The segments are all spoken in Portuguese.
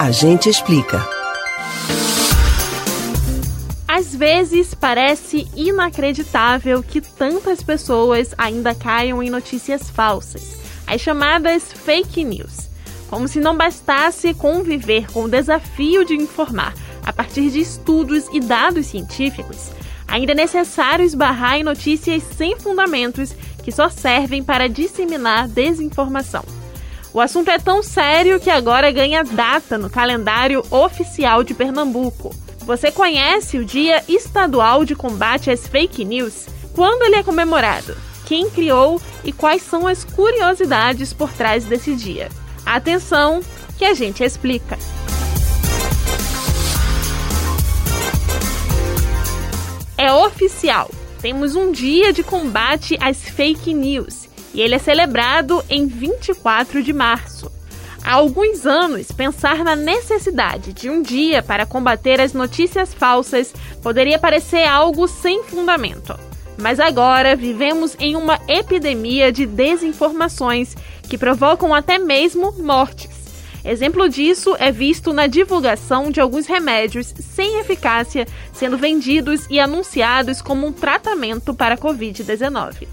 A gente explica. Às vezes parece inacreditável que tantas pessoas ainda caiam em notícias falsas, as chamadas fake news. Como se não bastasse conviver com o desafio de informar a partir de estudos e dados científicos, ainda é necessário esbarrar em notícias sem fundamentos que só servem para disseminar desinformação. O assunto é tão sério que agora ganha data no calendário oficial de Pernambuco. Você conhece o Dia Estadual de Combate às Fake News? Quando ele é comemorado? Quem criou e quais são as curiosidades por trás desse dia? Atenção, que a gente explica. É oficial. Temos um dia de combate às fake news e ele é celebrado em 24 de março. Há alguns anos, pensar na necessidade de um dia para combater as notícias falsas poderia parecer algo sem fundamento. Mas agora vivemos em uma epidemia de desinformações que provocam até mesmo mortes. Exemplo disso é visto na divulgação de alguns remédios sem eficácia sendo vendidos e anunciados como um tratamento para a Covid-19.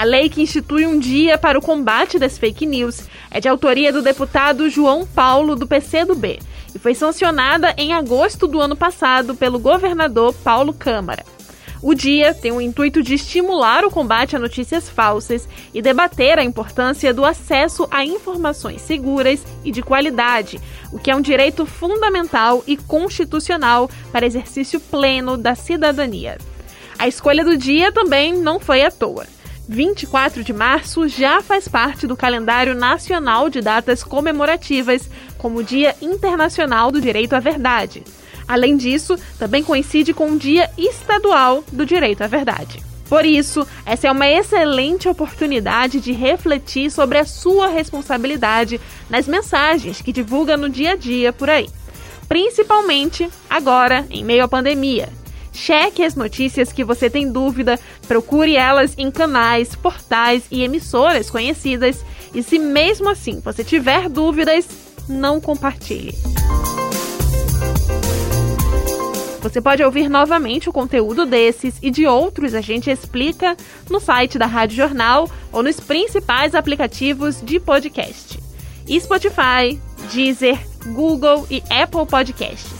A lei que institui um dia para o combate das fake news é de autoria do deputado João Paulo, do PCdoB, e foi sancionada em agosto do ano passado pelo governador Paulo Câmara. O dia tem o intuito de estimular o combate a notícias falsas e debater a importância do acesso a informações seguras e de qualidade, o que é um direito fundamental e constitucional para exercício pleno da cidadania. A escolha do dia também não foi à toa. 24 de março já faz parte do calendário nacional de datas comemorativas, como o Dia Internacional do Direito à Verdade. Além disso, também coincide com o Dia Estadual do Direito à Verdade. Por isso, essa é uma excelente oportunidade de refletir sobre a sua responsabilidade nas mensagens que divulga no dia a dia por aí. Principalmente agora, em meio à pandemia, Cheque as notícias que você tem dúvida, procure elas em canais, portais e emissoras conhecidas. E se mesmo assim você tiver dúvidas, não compartilhe. Você pode ouvir novamente o conteúdo desses e de outros a gente explica no site da Rádio Jornal ou nos principais aplicativos de podcast: Spotify, Deezer, Google e Apple Podcasts.